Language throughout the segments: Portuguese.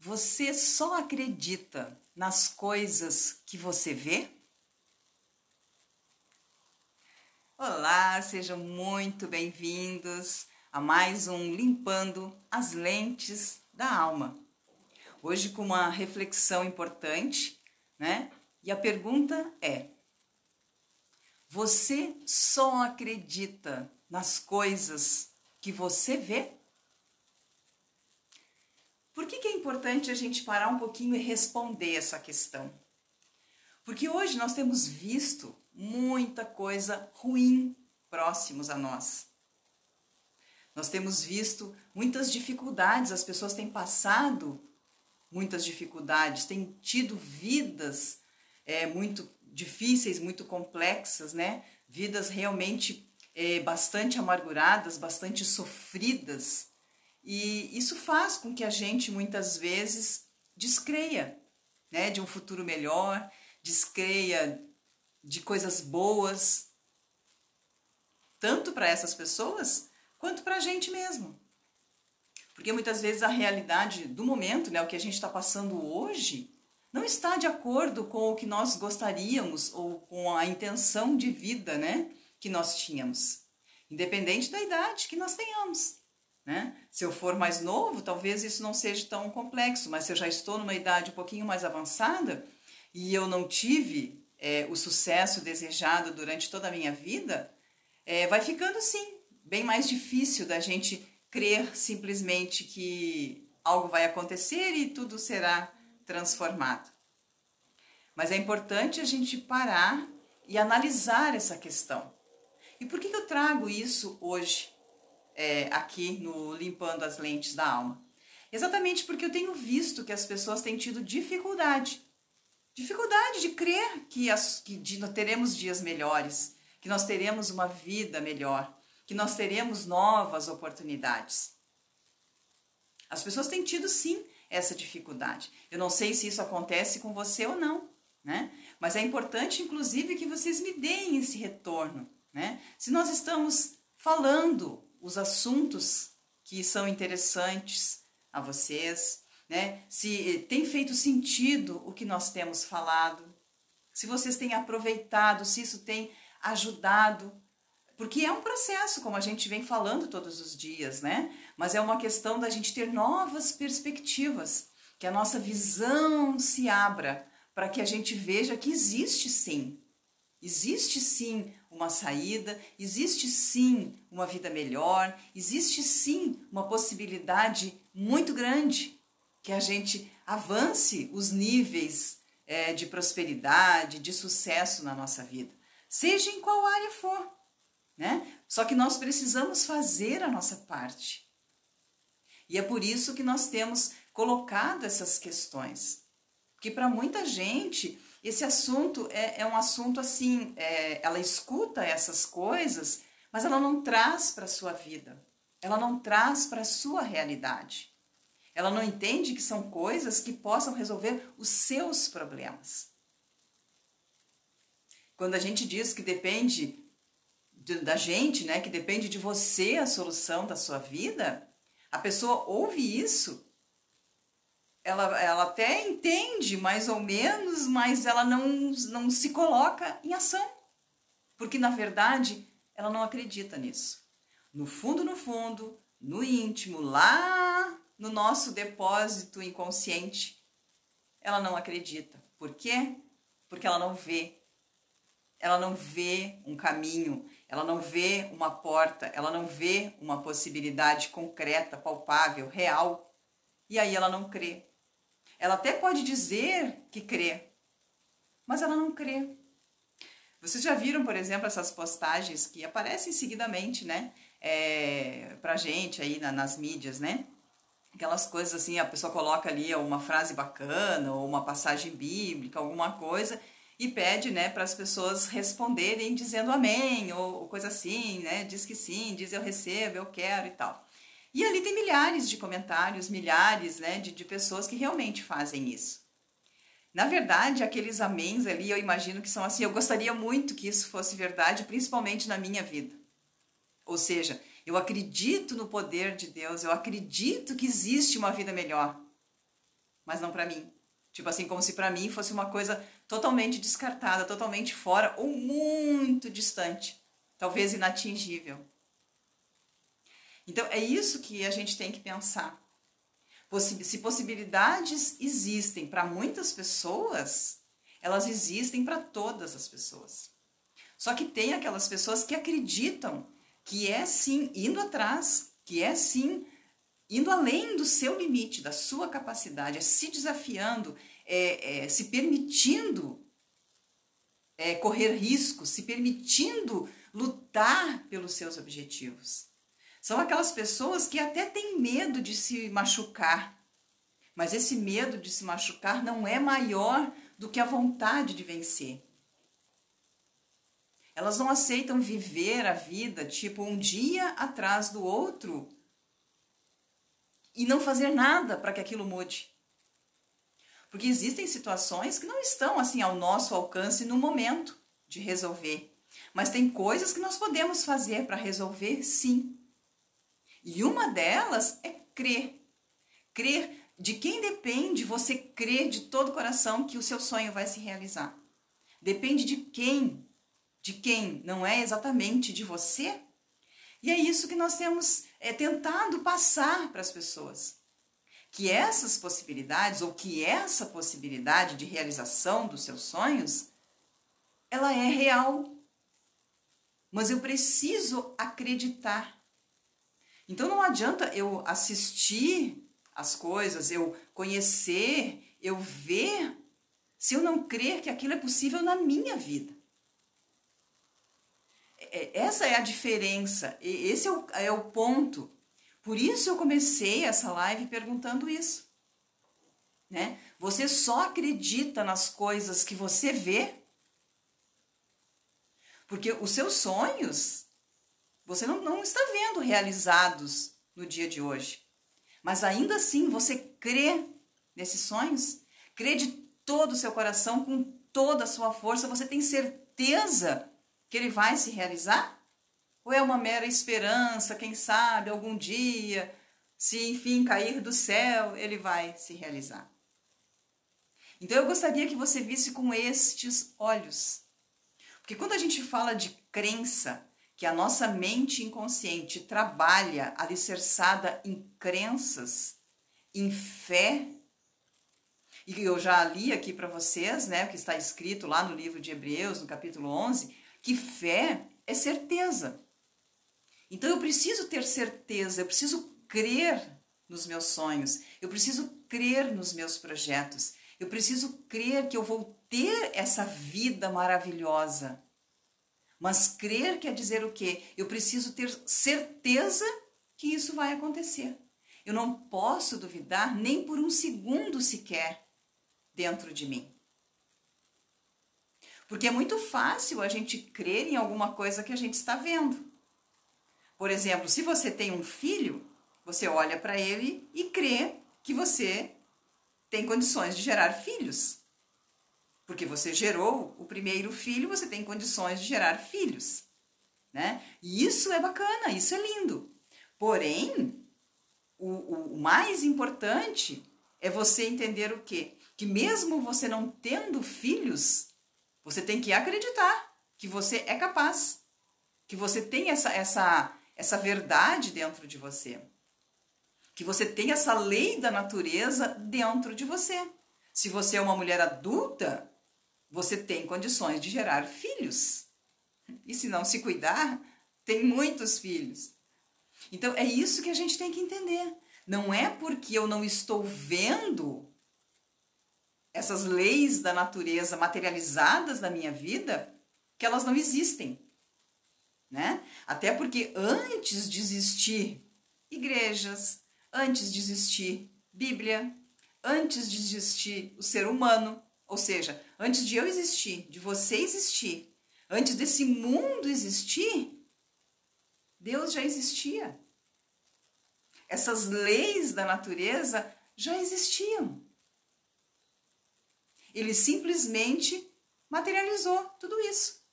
Você só acredita nas coisas que você vê? Olá, sejam muito bem-vindos a mais um Limpando as Lentes da Alma. Hoje com uma reflexão importante, né? E a pergunta é: Você só acredita nas coisas que você vê? Por que, que é importante a gente parar um pouquinho e responder essa questão? Porque hoje nós temos visto muita coisa ruim próximos a nós. Nós temos visto muitas dificuldades, as pessoas têm passado muitas dificuldades, têm tido vidas é, muito difíceis, muito complexas, né? Vidas realmente é, bastante amarguradas, bastante sofridas. E isso faz com que a gente muitas vezes descreia né, de um futuro melhor, descreia de coisas boas, tanto para essas pessoas quanto para a gente mesmo. Porque muitas vezes a realidade do momento, né, o que a gente está passando hoje, não está de acordo com o que nós gostaríamos ou com a intenção de vida né, que nós tínhamos, independente da idade que nós tenhamos. Né? Se eu for mais novo, talvez isso não seja tão complexo, mas se eu já estou numa idade um pouquinho mais avançada e eu não tive é, o sucesso desejado durante toda a minha vida, é, vai ficando sim bem mais difícil da gente crer simplesmente que algo vai acontecer e tudo será transformado. Mas é importante a gente parar e analisar essa questão. E por que eu trago isso hoje? É, aqui no Limpando as Lentes da Alma? Exatamente porque eu tenho visto que as pessoas têm tido dificuldade. Dificuldade de crer que, as, que de, teremos dias melhores, que nós teremos uma vida melhor, que nós teremos novas oportunidades. As pessoas têm tido sim essa dificuldade. Eu não sei se isso acontece com você ou não, né? Mas é importante, inclusive, que vocês me deem esse retorno, né? Se nós estamos falando os assuntos que são interessantes a vocês, né? Se tem feito sentido o que nós temos falado, se vocês têm aproveitado, se isso tem ajudado, porque é um processo, como a gente vem falando todos os dias, né? Mas é uma questão da gente ter novas perspectivas, que a nossa visão se abra para que a gente veja que existe sim Existe sim uma saída, existe sim uma vida melhor, existe sim uma possibilidade muito grande que a gente avance os níveis é, de prosperidade, de sucesso na nossa vida, seja em qual área for, né? Só que nós precisamos fazer a nossa parte. E é por isso que nós temos colocado essas questões. Porque para muita gente esse assunto é, é um assunto assim, é, ela escuta essas coisas, mas ela não traz para a sua vida, ela não traz para a sua realidade. Ela não entende que são coisas que possam resolver os seus problemas. Quando a gente diz que depende de, da gente, né, que depende de você a solução da sua vida, a pessoa ouve isso ela, ela até entende mais ou menos, mas ela não, não se coloca em ação. Porque, na verdade, ela não acredita nisso. No fundo, no fundo, no íntimo, lá no nosso depósito inconsciente, ela não acredita. Por quê? Porque ela não vê. Ela não vê um caminho, ela não vê uma porta, ela não vê uma possibilidade concreta, palpável, real. E aí ela não crê. Ela até pode dizer que crê, mas ela não crê. Vocês já viram, por exemplo, essas postagens que aparecem seguidamente, né? É, pra gente aí na, nas mídias, né? Aquelas coisas assim, a pessoa coloca ali uma frase bacana ou uma passagem bíblica, alguma coisa, e pede, né, para as pessoas responderem dizendo amém ou, ou coisa assim, né? Diz que sim, diz eu recebo, eu quero e tal. E ali tem milhares de comentários, milhares né, de, de pessoas que realmente fazem isso. Na verdade, aqueles améns ali, eu imagino que são assim, eu gostaria muito que isso fosse verdade, principalmente na minha vida. Ou seja, eu acredito no poder de Deus, eu acredito que existe uma vida melhor. mas não para mim. Tipo assim, como se para mim fosse uma coisa totalmente descartada, totalmente fora ou muito distante, talvez inatingível. Então é isso que a gente tem que pensar. Se possibilidades existem para muitas pessoas, elas existem para todas as pessoas. Só que tem aquelas pessoas que acreditam que é sim indo atrás, que é sim indo além do seu limite, da sua capacidade, é se desafiando, é, é se permitindo é, correr riscos, se permitindo lutar pelos seus objetivos. São aquelas pessoas que até têm medo de se machucar, mas esse medo de se machucar não é maior do que a vontade de vencer. Elas não aceitam viver a vida tipo um dia atrás do outro e não fazer nada para que aquilo mude. Porque existem situações que não estão assim ao nosso alcance no momento de resolver, mas tem coisas que nós podemos fazer para resolver, sim. E uma delas é crer. Crer de quem depende você crer de todo o coração que o seu sonho vai se realizar. Depende de quem? De quem? Não é exatamente de você? E é isso que nós temos é, tentado passar para as pessoas. Que essas possibilidades, ou que essa possibilidade de realização dos seus sonhos, ela é real. Mas eu preciso acreditar. Então não adianta eu assistir as coisas, eu conhecer, eu ver, se eu não crer que aquilo é possível na minha vida. É, essa é a diferença, esse é o, é o ponto. Por isso eu comecei essa live perguntando isso. Né? Você só acredita nas coisas que você vê? Porque os seus sonhos, você não, não está vendo realizados no dia de hoje. Mas ainda assim você crê nesses sonhos, crê de todo o seu coração, com toda a sua força, você tem certeza que ele vai se realizar? Ou é uma mera esperança, quem sabe, algum dia, se enfim cair do céu, ele vai se realizar? Então eu gostaria que você visse com estes olhos. Porque quando a gente fala de crença, que a nossa mente inconsciente trabalha alicerçada em crenças, em fé, e eu já li aqui para vocês, né, que está escrito lá no livro de Hebreus, no capítulo 11, que fé é certeza. Então eu preciso ter certeza, eu preciso crer nos meus sonhos, eu preciso crer nos meus projetos, eu preciso crer que eu vou ter essa vida maravilhosa mas crer quer dizer o quê? Eu preciso ter certeza que isso vai acontecer. Eu não posso duvidar nem por um segundo sequer dentro de mim. Porque é muito fácil a gente crer em alguma coisa que a gente está vendo. Por exemplo, se você tem um filho, você olha para ele e crê que você tem condições de gerar filhos. Porque você gerou o primeiro filho, você tem condições de gerar filhos. Né? E isso é bacana, isso é lindo. Porém, o, o mais importante é você entender o quê? Que mesmo você não tendo filhos, você tem que acreditar que você é capaz, que você tem essa, essa, essa verdade dentro de você, que você tem essa lei da natureza dentro de você. Se você é uma mulher adulta, você tem condições de gerar filhos. E se não se cuidar, tem muitos filhos. Então é isso que a gente tem que entender. Não é porque eu não estou vendo essas leis da natureza materializadas na minha vida que elas não existem. Né? Até porque antes de existir igrejas, antes de existir Bíblia, antes de existir o ser humano, ou seja, antes de eu existir, de você existir, antes desse mundo existir, Deus já existia. Essas leis da natureza já existiam. Ele simplesmente materializou tudo isso.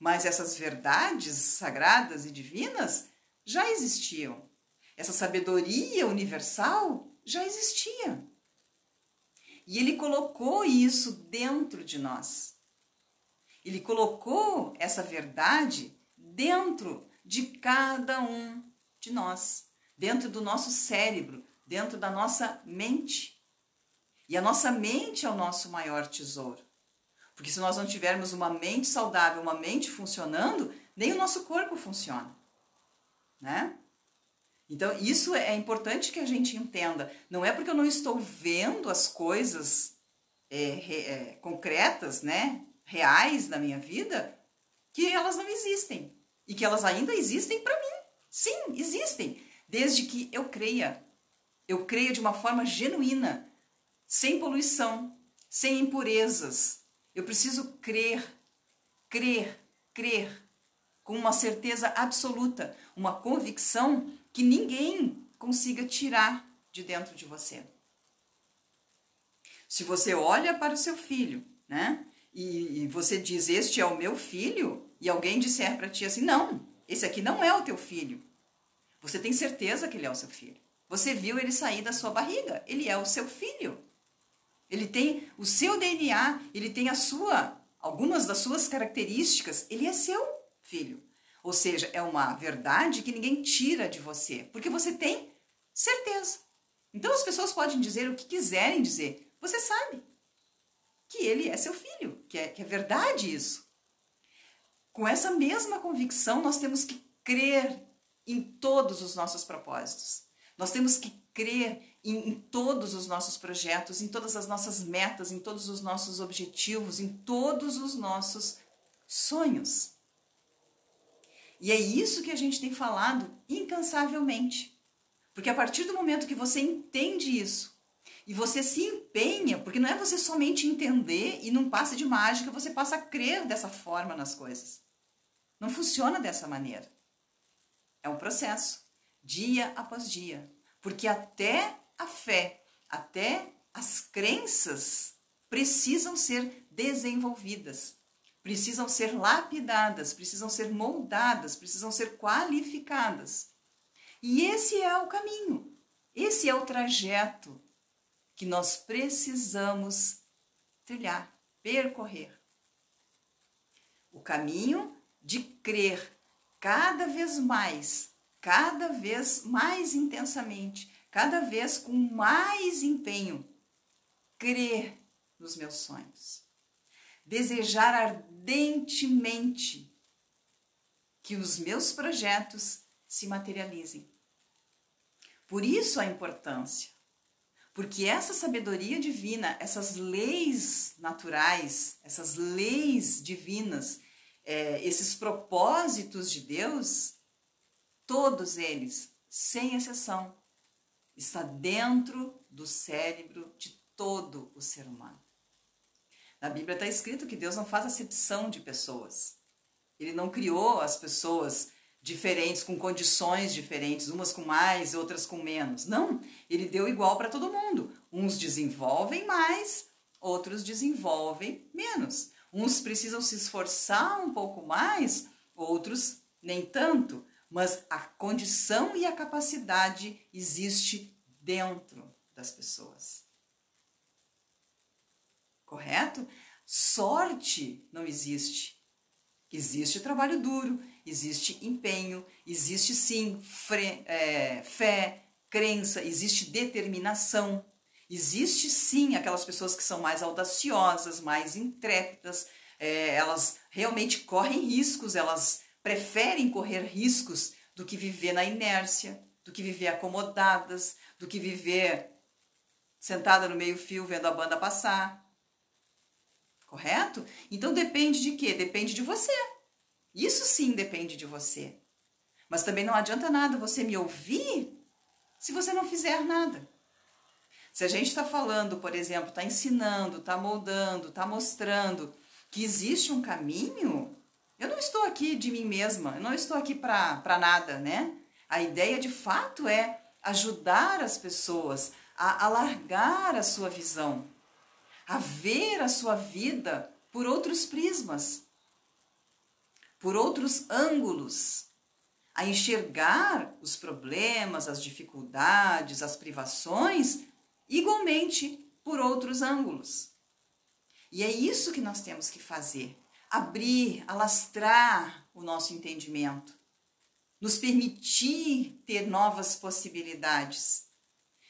Mas essas verdades sagradas e divinas já existiam. Essa sabedoria universal já existia. E ele colocou isso dentro de nós. Ele colocou essa verdade dentro de cada um de nós, dentro do nosso cérebro, dentro da nossa mente. E a nossa mente é o nosso maior tesouro. Porque se nós não tivermos uma mente saudável, uma mente funcionando, nem o nosso corpo funciona. Né? Então, isso é importante que a gente entenda. Não é porque eu não estou vendo as coisas é, é, concretas, né, reais na minha vida, que elas não existem. E que elas ainda existem para mim. Sim, existem. Desde que eu creia. Eu creia de uma forma genuína, sem poluição, sem impurezas. Eu preciso crer, crer, crer, com uma certeza absoluta, uma convicção que ninguém consiga tirar de dentro de você. Se você olha para o seu filho, né? E, e você diz: Este é o meu filho, e alguém disser para ti assim: Não, esse aqui não é o teu filho. Você tem certeza que ele é o seu filho. Você viu ele sair da sua barriga, ele é o seu filho. Ele tem o seu DNA, ele tem a sua, algumas das suas características, ele é seu filho. Ou seja, é uma verdade que ninguém tira de você, porque você tem certeza. Então as pessoas podem dizer o que quiserem dizer, você sabe que ele é seu filho, que é, que é verdade isso. Com essa mesma convicção, nós temos que crer em todos os nossos propósitos. Nós temos que crer em, em, todos os nossos projetos, em todas as nossas metas, em todos os nossos objetivos, em todos os nossos sonhos. E é isso que a gente tem falado incansavelmente. Porque a partir do momento que você entende isso e você se empenha, porque não é você somente entender e num passe de mágica você passa a crer dessa forma nas coisas. Não funciona dessa maneira. É um processo, dia após dia. Porque até a fé, até as crenças precisam ser desenvolvidas precisam ser lapidadas, precisam ser moldadas, precisam ser qualificadas. E esse é o caminho, esse é o trajeto que nós precisamos trilhar, percorrer. O caminho de crer cada vez mais, cada vez mais intensamente, cada vez com mais empenho, crer nos meus sonhos desejar ardentemente que os meus projetos se materializem. Por isso a importância, porque essa sabedoria divina, essas leis naturais, essas leis divinas, é, esses propósitos de Deus, todos eles, sem exceção, está dentro do cérebro de todo o ser humano. Na Bíblia está escrito que Deus não faz acepção de pessoas. Ele não criou as pessoas diferentes, com condições diferentes, umas com mais, outras com menos. Não, ele deu igual para todo mundo. Uns desenvolvem mais, outros desenvolvem menos. Uns precisam se esforçar um pouco mais, outros nem tanto. Mas a condição e a capacidade existe dentro das pessoas correto? Sorte não existe. Existe trabalho duro, existe empenho, existe sim fre, é, fé, crença, existe determinação. Existe sim aquelas pessoas que são mais audaciosas, mais intrépidas, é, elas realmente correm riscos, elas preferem correr riscos do que viver na inércia, do que viver acomodadas, do que viver sentada no meio-fio vendo a banda passar correto? Então depende de quê? Depende de você. Isso sim depende de você. Mas também não adianta nada você me ouvir se você não fizer nada. Se a gente está falando, por exemplo, está ensinando, está moldando, está mostrando que existe um caminho, eu não estou aqui de mim mesma, eu não estou aqui para nada, né? A ideia de fato é ajudar as pessoas a alargar a sua visão, a ver a sua vida por outros prismas, por outros ângulos, a enxergar os problemas, as dificuldades, as privações igualmente por outros ângulos. E é isso que nós temos que fazer: abrir, alastrar o nosso entendimento, nos permitir ter novas possibilidades.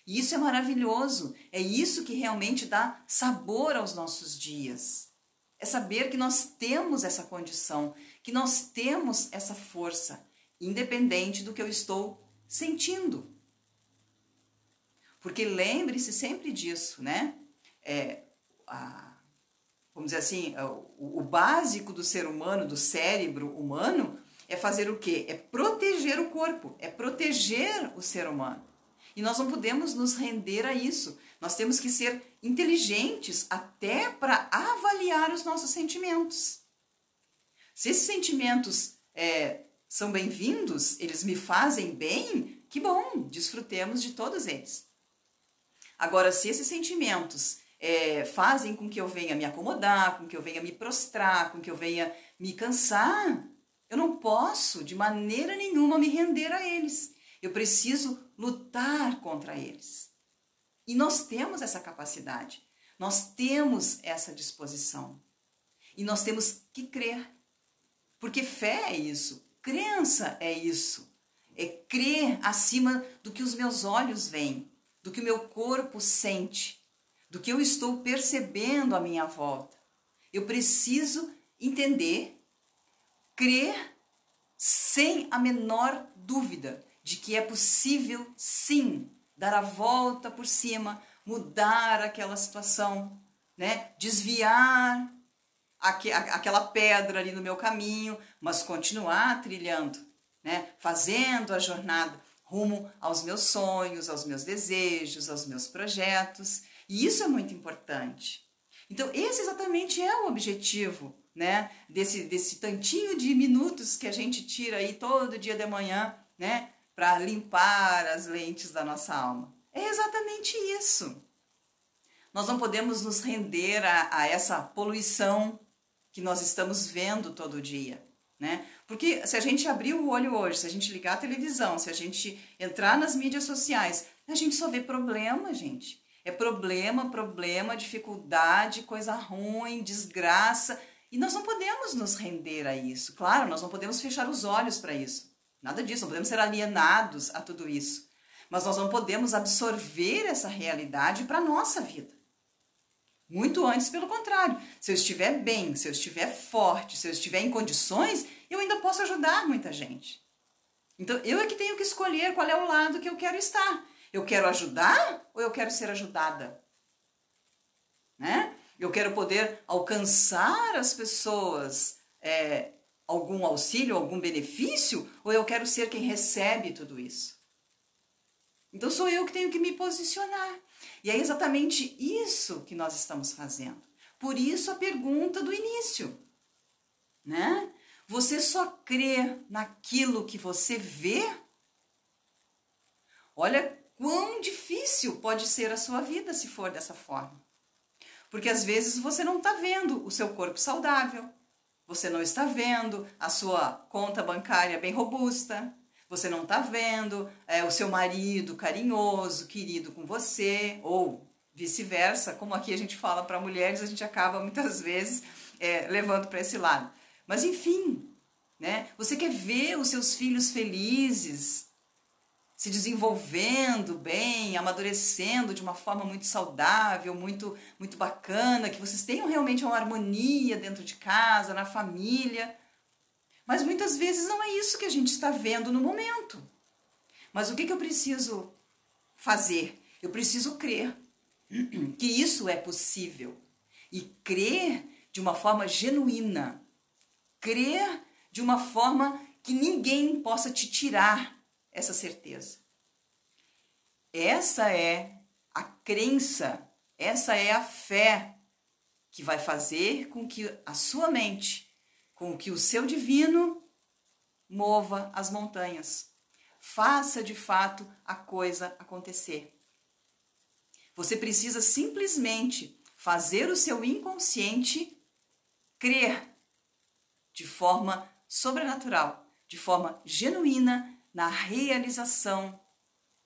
E isso é maravilhoso, é isso que realmente dá sabor aos nossos dias. É saber que nós temos essa condição, que nós temos essa força, independente do que eu estou sentindo. Porque lembre-se sempre disso, né? É, a, vamos dizer assim, é, o, o básico do ser humano, do cérebro humano, é fazer o quê? É proteger o corpo, é proteger o ser humano. E nós não podemos nos render a isso. Nós temos que ser inteligentes até para avaliar os nossos sentimentos. Se esses sentimentos é, são bem-vindos, eles me fazem bem, que bom, desfrutemos de todos eles. Agora, se esses sentimentos é, fazem com que eu venha me acomodar, com que eu venha me prostrar, com que eu venha me cansar, eu não posso de maneira nenhuma me render a eles. Eu preciso lutar contra eles. E nós temos essa capacidade, nós temos essa disposição. E nós temos que crer. Porque fé é isso, crença é isso. É crer acima do que os meus olhos veem do que o meu corpo sente, do que eu estou percebendo à minha volta. Eu preciso entender, crer sem a menor dúvida de que é possível sim dar a volta por cima, mudar aquela situação, né? Desviar aquela pedra ali no meu caminho, mas continuar trilhando, né? Fazendo a jornada rumo aos meus sonhos, aos meus desejos, aos meus projetos. E isso é muito importante. Então, esse exatamente é o objetivo, né? Desse, desse tantinho de minutos que a gente tira aí todo dia de manhã, né? Para limpar as lentes da nossa alma. É exatamente isso. Nós não podemos nos render a, a essa poluição que nós estamos vendo todo dia né? Porque se a gente abrir o olho hoje, se a gente ligar a televisão, se a gente entrar nas mídias sociais, a gente só vê problema, gente. É problema, problema, dificuldade, coisa ruim, desgraça. E nós não podemos nos render a isso. Claro, nós não podemos fechar os olhos para isso. Nada disso, não podemos ser alienados a tudo isso. Mas nós não podemos absorver essa realidade para a nossa vida. Muito antes, pelo contrário. Se eu estiver bem, se eu estiver forte, se eu estiver em condições, eu ainda posso ajudar muita gente. Então, eu é que tenho que escolher qual é o lado que eu quero estar. Eu quero ajudar ou eu quero ser ajudada? Né? Eu quero poder alcançar as pessoas é, algum auxílio, algum benefício, ou eu quero ser quem recebe tudo isso? Então sou eu que tenho que me posicionar. E é exatamente isso que nós estamos fazendo. Por isso a pergunta do início, né? Você só crê naquilo que você vê? Olha quão difícil pode ser a sua vida se for dessa forma. Porque às vezes você não está vendo o seu corpo saudável, você não está vendo a sua conta bancária bem robusta, você não está vendo é, o seu marido carinhoso, querido com você, ou vice-versa, como aqui a gente fala para mulheres, a gente acaba muitas vezes é, levando para esse lado. Mas enfim, né? Você quer ver os seus filhos felizes, se desenvolvendo bem, amadurecendo de uma forma muito saudável, muito muito bacana, que vocês tenham realmente uma harmonia dentro de casa, na família. Mas muitas vezes não é isso que a gente está vendo no momento. Mas o que, que eu preciso fazer? Eu preciso crer que isso é possível. E crer de uma forma genuína. Crer de uma forma que ninguém possa te tirar essa certeza. Essa é a crença, essa é a fé que vai fazer com que a sua mente com que o seu divino mova as montanhas. Faça de fato a coisa acontecer. Você precisa simplesmente fazer o seu inconsciente crer de forma sobrenatural, de forma genuína na realização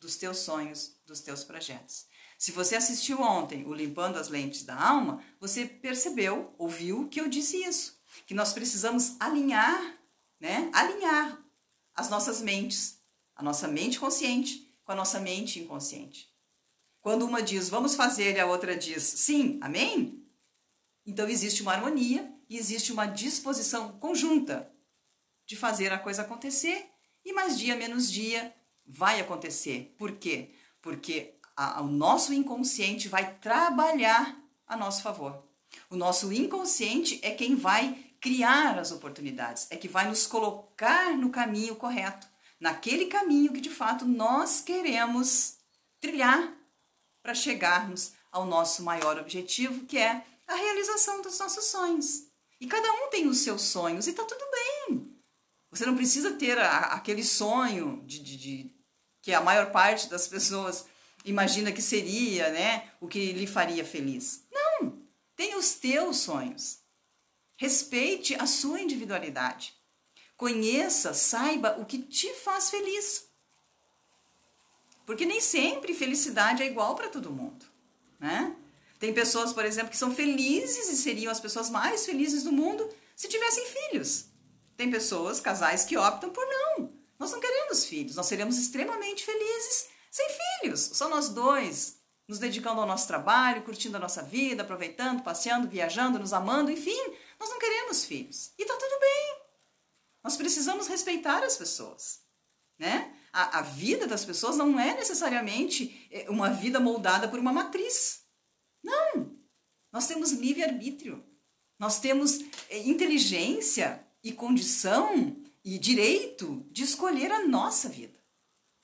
dos teus sonhos dos teus projetos. Se você assistiu ontem o Limpando as Lentes da Alma, você percebeu, ouviu que eu disse isso, que nós precisamos alinhar, né? Alinhar as nossas mentes, a nossa mente consciente com a nossa mente inconsciente. Quando uma diz vamos fazer e a outra diz sim, amém? Então existe uma harmonia e existe uma disposição conjunta de fazer a coisa acontecer e mais dia menos dia vai acontecer. Por quê? Porque a, o nosso inconsciente vai trabalhar a nosso favor. O nosso inconsciente é quem vai criar as oportunidades, é que vai nos colocar no caminho correto, naquele caminho que de fato nós queremos trilhar para chegarmos ao nosso maior objetivo, que é a realização dos nossos sonhos. E cada um tem os seus sonhos e tá tudo bem. Você não precisa ter a, aquele sonho de, de, de, que a maior parte das pessoas imagina que seria, né, o que lhe faria feliz. Não, tenha os teus sonhos. Respeite a sua individualidade. Conheça, saiba o que te faz feliz. Porque nem sempre felicidade é igual para todo mundo, né? Tem pessoas, por exemplo, que são felizes e seriam as pessoas mais felizes do mundo se tivessem filhos. Tem pessoas, casais, que optam por não. Nós não queremos filhos, nós seremos extremamente felizes sem filhos, só nós dois, nos dedicando ao nosso trabalho, curtindo a nossa vida, aproveitando, passeando, viajando, nos amando, enfim, nós não queremos filhos. E tá tudo bem. Nós precisamos respeitar as pessoas, né? A, a vida das pessoas não é necessariamente é, uma vida moldada por uma matriz. Não! Nós temos livre-arbítrio. Nós temos é, inteligência e condição e direito de escolher a nossa vida.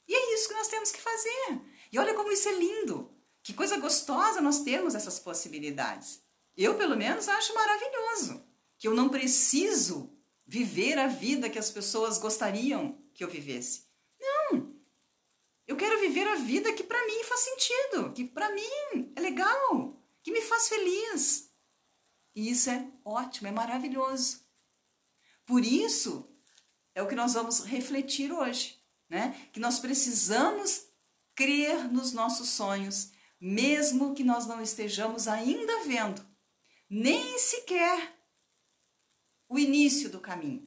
E é isso que nós temos que fazer. E olha como isso é lindo. Que coisa gostosa nós temos essas possibilidades. Eu, pelo menos, acho maravilhoso que eu não preciso viver a vida que as pessoas gostariam que eu vivesse. Não. Eu quero viver a vida que para mim faz sentido, que para mim é legal, que me faz feliz. E isso é ótimo, é maravilhoso. Por isso é o que nós vamos refletir hoje né? Que nós precisamos crer nos nossos sonhos, mesmo que nós não estejamos ainda vendo, nem sequer o início do caminho.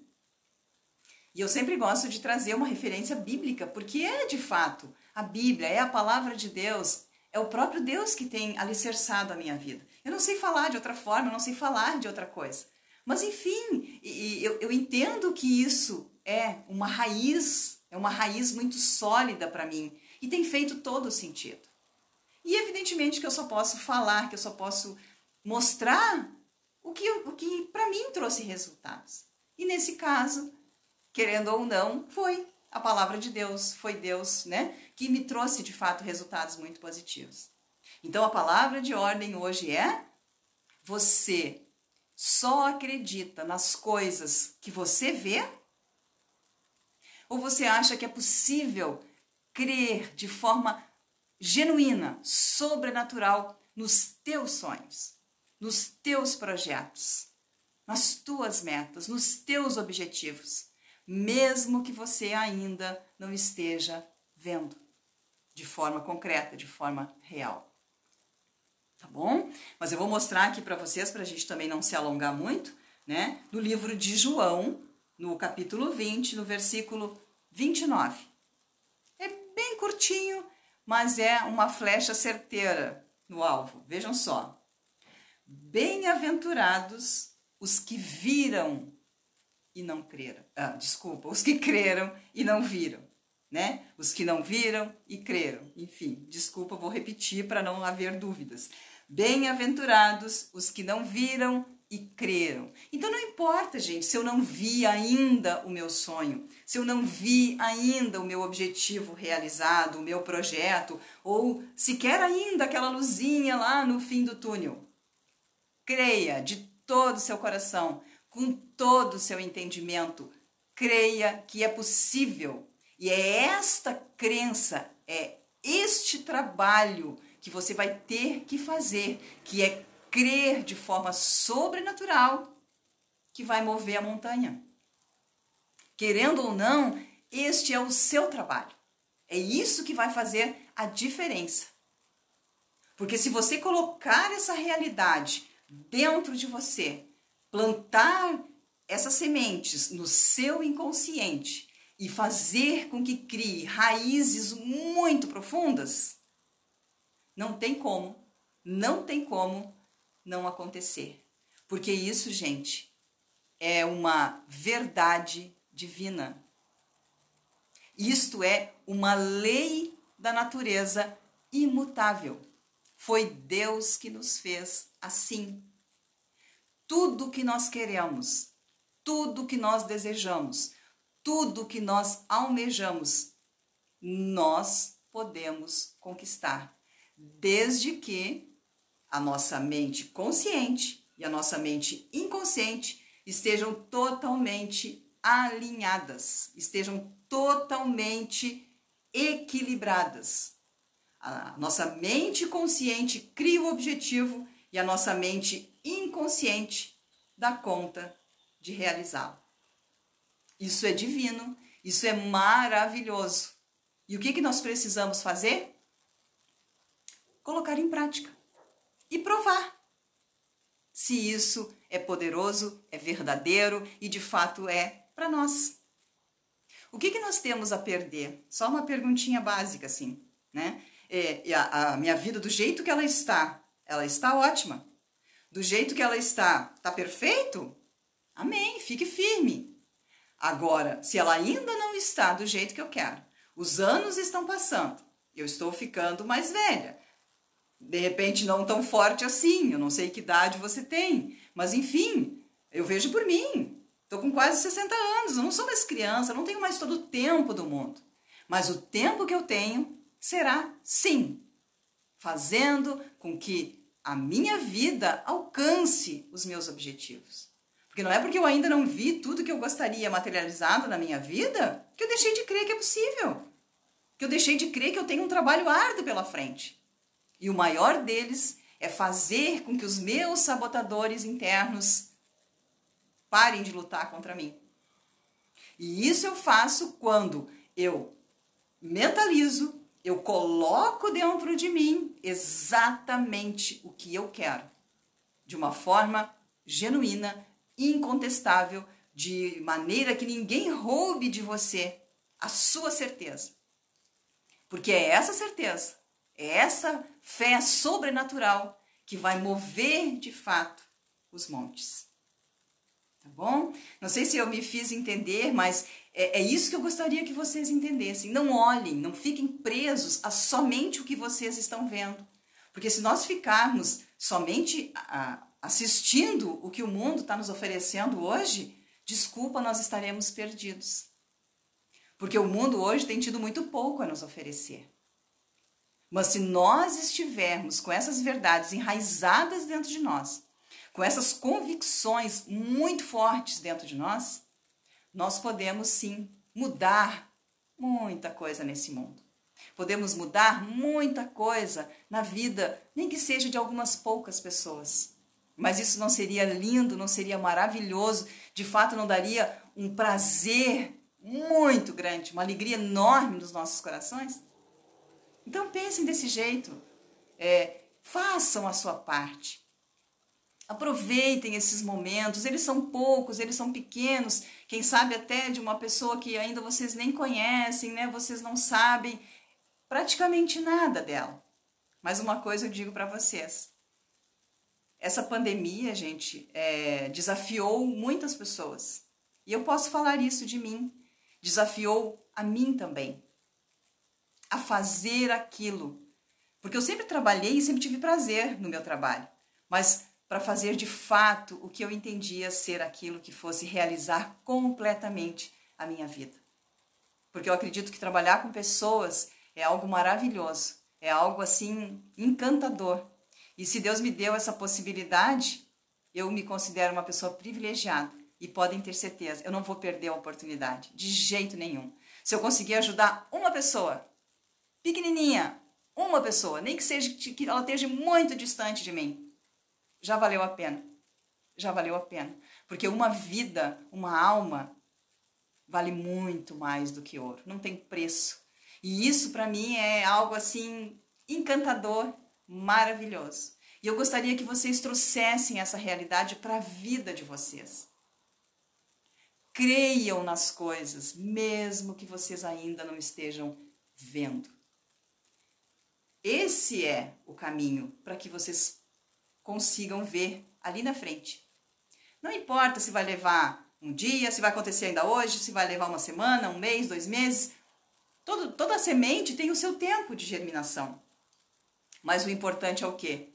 E eu sempre gosto de trazer uma referência bíblica, porque é de fato a Bíblia, é a palavra de Deus, é o próprio Deus que tem alicerçado a minha vida. Eu não sei falar de outra forma, eu não sei falar de outra coisa. Mas enfim, eu, eu entendo que isso é uma raiz é uma raiz muito sólida para mim e tem feito todo o sentido. E evidentemente que eu só posso falar, que eu só posso mostrar o que, o que para mim trouxe resultados. E nesse caso, querendo ou não, foi a palavra de Deus, foi Deus, né, que me trouxe de fato resultados muito positivos. Então a palavra de ordem hoje é: você só acredita nas coisas que você vê ou você acha que é possível crer de forma genuína, sobrenatural nos teus sonhos, nos teus projetos, nas tuas metas, nos teus objetivos, mesmo que você ainda não esteja vendo de forma concreta, de forma real. Tá bom? Mas eu vou mostrar aqui para vocês, para a gente também não se alongar muito, né? No livro de João, no capítulo 20, no versículo 29. É bem curtinho, mas é uma flecha certeira no alvo. Vejam só. Bem-aventurados os que viram e não creram. Ah, desculpa, os que creram e não viram, né? Os que não viram e creram. Enfim, desculpa, vou repetir para não haver dúvidas. Bem-aventurados os que não viram e creram. Então não importa, gente, se eu não vi ainda o meu sonho, se eu não vi ainda o meu objetivo realizado, o meu projeto, ou sequer ainda aquela luzinha lá no fim do túnel. Creia de todo o seu coração, com todo o seu entendimento, creia que é possível. E é esta crença, é este trabalho que você vai ter que fazer, que é crer de forma sobrenatural que vai mover a montanha. Querendo ou não, este é o seu trabalho. É isso que vai fazer a diferença. Porque se você colocar essa realidade dentro de você, plantar essas sementes no seu inconsciente e fazer com que crie raízes muito profundas, não tem como, não tem como não acontecer. Porque isso, gente, é uma verdade divina. Isto é uma lei da natureza imutável. Foi Deus que nos fez assim. Tudo que nós queremos, tudo que nós desejamos, tudo que nós almejamos, nós podemos conquistar, desde que a nossa mente consciente e a nossa mente inconsciente estejam totalmente alinhadas, estejam totalmente equilibradas. A nossa mente consciente cria o objetivo e a nossa mente inconsciente dá conta de realizá-lo. Isso é divino, isso é maravilhoso. E o que, que nós precisamos fazer? Colocar em prática e provar se isso é poderoso, é verdadeiro e de fato é para nós. O que, que nós temos a perder? Só uma perguntinha básica, assim, né? É, a, a minha vida do jeito que ela está, ela está ótima. Do jeito que ela está, está perfeito? Amém, fique firme. Agora, se ela ainda não está do jeito que eu quero, os anos estão passando, eu estou ficando mais velha, de repente não tão forte assim, eu não sei que idade você tem, mas enfim, eu vejo por mim. Estou com quase 60 anos, eu não sou mais criança, não tenho mais todo o tempo do mundo. Mas o tempo que eu tenho será sim, fazendo com que a minha vida alcance os meus objetivos. Porque não é porque eu ainda não vi tudo que eu gostaria materializado na minha vida que eu deixei de crer que é possível. Que eu deixei de crer que eu tenho um trabalho árduo pela frente. E o maior deles é fazer com que os meus sabotadores internos parem de lutar contra mim. E isso eu faço quando eu mentalizo, eu coloco dentro de mim exatamente o que eu quero, de uma forma genuína, incontestável, de maneira que ninguém roube de você a sua certeza. Porque é essa certeza é essa fé sobrenatural que vai mover de fato os montes. Tá bom? Não sei se eu me fiz entender, mas é, é isso que eu gostaria que vocês entendessem. Não olhem, não fiquem presos a somente o que vocês estão vendo. Porque se nós ficarmos somente a, assistindo o que o mundo está nos oferecendo hoje, desculpa, nós estaremos perdidos. Porque o mundo hoje tem tido muito pouco a nos oferecer. Mas se nós estivermos com essas verdades enraizadas dentro de nós, com essas convicções muito fortes dentro de nós, nós podemos sim mudar muita coisa nesse mundo. Podemos mudar muita coisa na vida, nem que seja de algumas poucas pessoas. Mas isso não seria lindo, não seria maravilhoso, de fato não daria um prazer muito grande, uma alegria enorme nos nossos corações? Então pensem desse jeito. É, façam a sua parte. Aproveitem esses momentos, eles são poucos, eles são pequenos, quem sabe até de uma pessoa que ainda vocês nem conhecem, né? Vocês não sabem praticamente nada dela. Mas uma coisa eu digo para vocês: essa pandemia, gente, é, desafiou muitas pessoas. E eu posso falar isso de mim. Desafiou a mim também a fazer aquilo. Porque eu sempre trabalhei e sempre tive prazer no meu trabalho, mas para fazer de fato o que eu entendia ser aquilo que fosse realizar completamente a minha vida. Porque eu acredito que trabalhar com pessoas é algo maravilhoso, é algo assim encantador. E se Deus me deu essa possibilidade, eu me considero uma pessoa privilegiada e podem ter certeza, eu não vou perder a oportunidade, de jeito nenhum. Se eu conseguir ajudar uma pessoa pequenininha, uma pessoa, nem que seja que ela esteja muito distante de mim, já valeu a pena. Já valeu a pena, porque uma vida, uma alma vale muito mais do que ouro, não tem preço. E isso para mim é algo assim encantador, maravilhoso. E eu gostaria que vocês trouxessem essa realidade para a vida de vocês. Creiam nas coisas, mesmo que vocês ainda não estejam vendo. Esse é o caminho para que vocês consigam ver ali na frente. Não importa se vai levar um dia, se vai acontecer ainda hoje, se vai levar uma semana, um mês, dois meses. Todo, toda semente tem o seu tempo de germinação. Mas o importante é o quê?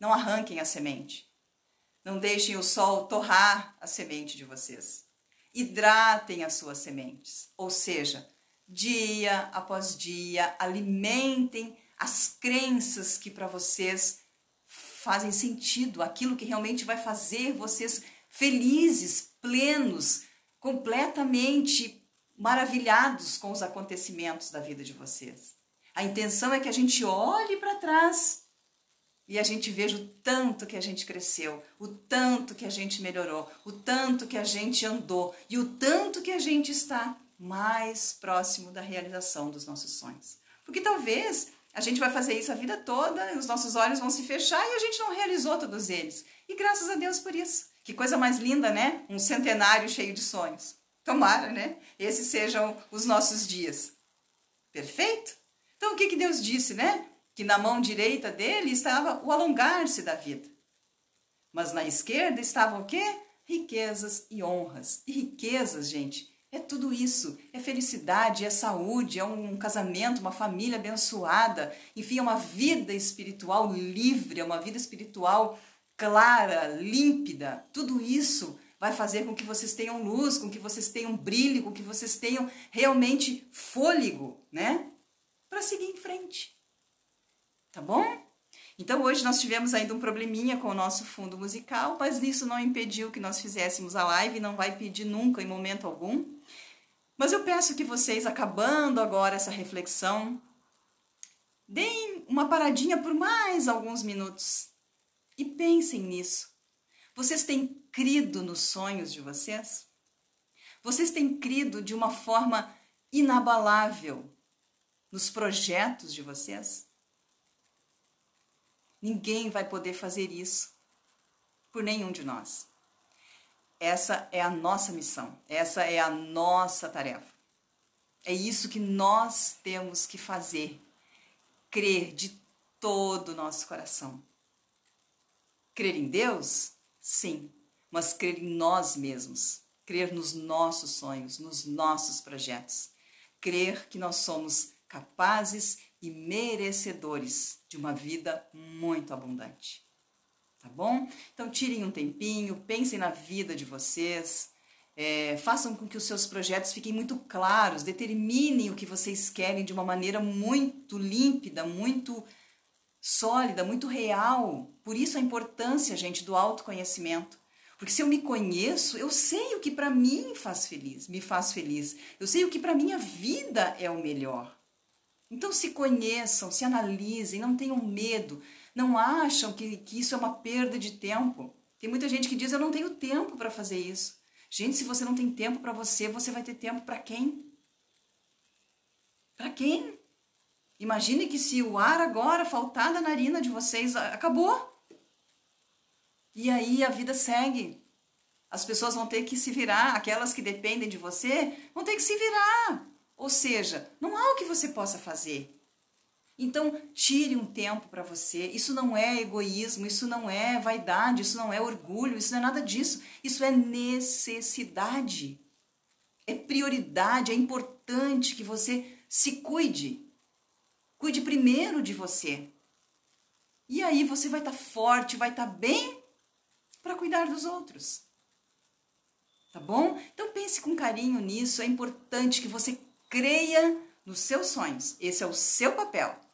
Não arranquem a semente. Não deixem o sol torrar a semente de vocês. Hidratem as suas sementes. Ou seja, dia após dia, alimentem as crenças que para vocês fazem sentido, aquilo que realmente vai fazer vocês felizes, plenos, completamente maravilhados com os acontecimentos da vida de vocês. A intenção é que a gente olhe para trás e a gente veja o tanto que a gente cresceu, o tanto que a gente melhorou, o tanto que a gente andou e o tanto que a gente está mais próximo da realização dos nossos sonhos. Porque talvez a gente vai fazer isso a vida toda, os nossos olhos vão se fechar e a gente não realizou todos eles. E graças a Deus por isso. Que coisa mais linda, né? Um centenário cheio de sonhos. Tomara, né? Esses sejam os nossos dias. Perfeito? Então, o que, que Deus disse, né? Que na mão direita dele estava o alongar-se da vida. Mas na esquerda estavam o quê? Riquezas e honras. E riquezas, gente, é tudo isso. É felicidade, é saúde, é um casamento, uma família abençoada. Enfim, é uma vida espiritual livre, é uma vida espiritual clara, límpida, tudo isso vai fazer com que vocês tenham luz, com que vocês tenham brilho, com que vocês tenham realmente fôlego, né? Para seguir em frente. Tá bom? Então hoje nós tivemos ainda um probleminha com o nosso fundo musical, mas isso não impediu que nós fizéssemos a live, não vai pedir nunca em momento algum. Mas eu peço que vocês, acabando agora essa reflexão, deem uma paradinha por mais alguns minutos e pensem nisso. Vocês têm crido nos sonhos de vocês? Vocês têm crido de uma forma inabalável nos projetos de vocês? Ninguém vai poder fazer isso por nenhum de nós. Essa é a nossa missão, essa é a nossa tarefa. É isso que nós temos que fazer, crer de todo o nosso coração. Crer em Deus? Sim, mas crer em nós mesmos, crer nos nossos sonhos, nos nossos projetos, crer que nós somos capazes e merecedores de uma vida muito abundante. Tá bom? Então tirem um tempinho, pensem na vida de vocês, é, façam com que os seus projetos fiquem muito claros, determinem o que vocês querem de uma maneira muito límpida, muito sólida, muito real. Por isso a importância, gente, do autoconhecimento. Porque se eu me conheço, eu sei o que para mim faz feliz, me faz feliz. Eu sei o que para minha vida é o melhor. Então se conheçam, se analisem, não tenham medo, não acham que, que isso é uma perda de tempo. Tem muita gente que diz eu não tenho tempo para fazer isso. Gente, se você não tem tempo para você, você vai ter tempo para quem? Para quem? Imagine que se o ar agora faltar da narina de vocês, acabou. E aí a vida segue. As pessoas vão ter que se virar, aquelas que dependem de você, vão ter que se virar. Ou seja, não há o que você possa fazer. Então, tire um tempo para você. Isso não é egoísmo, isso não é vaidade, isso não é orgulho, isso não é nada disso. Isso é necessidade. É prioridade, é importante que você se cuide. Cuide primeiro de você. E aí você vai estar tá forte, vai estar tá bem para cuidar dos outros. Tá bom? Então pense com carinho nisso. É importante que você creia nos seus sonhos. Esse é o seu papel.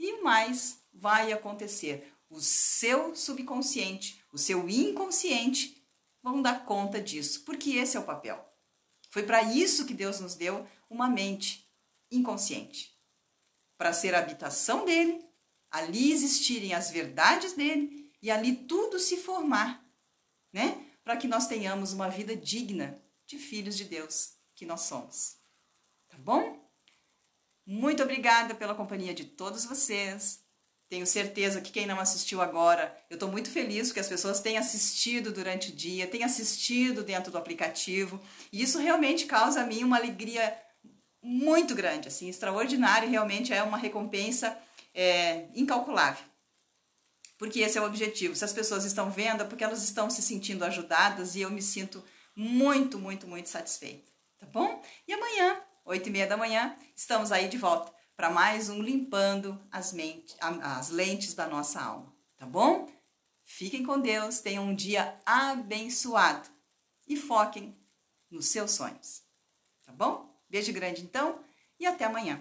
E mais vai acontecer. O seu subconsciente, o seu inconsciente vão dar conta disso, porque esse é o papel. Foi para isso que Deus nos deu uma mente inconsciente para ser a habitação dele, ali existirem as verdades dele e ali tudo se formar, né? Para que nós tenhamos uma vida digna de filhos de Deus que nós somos. Tá bom? Muito obrigada pela companhia de todos vocês. Tenho certeza que quem não assistiu agora, eu estou muito feliz porque as pessoas têm assistido durante o dia, têm assistido dentro do aplicativo, e isso realmente causa a mim uma alegria muito grande, assim, extraordinária, realmente é uma recompensa é, incalculável. Porque esse é o objetivo. Se as pessoas estão vendo, é porque elas estão se sentindo ajudadas e eu me sinto muito, muito, muito satisfeita. Tá bom? E amanhã, oito e meia da manhã, estamos aí de volta para mais um Limpando as, mentes, as lentes da nossa alma, tá bom? Fiquem com Deus, tenham um dia abençoado e foquem nos seus sonhos, tá bom? Beijo grande então e até amanhã.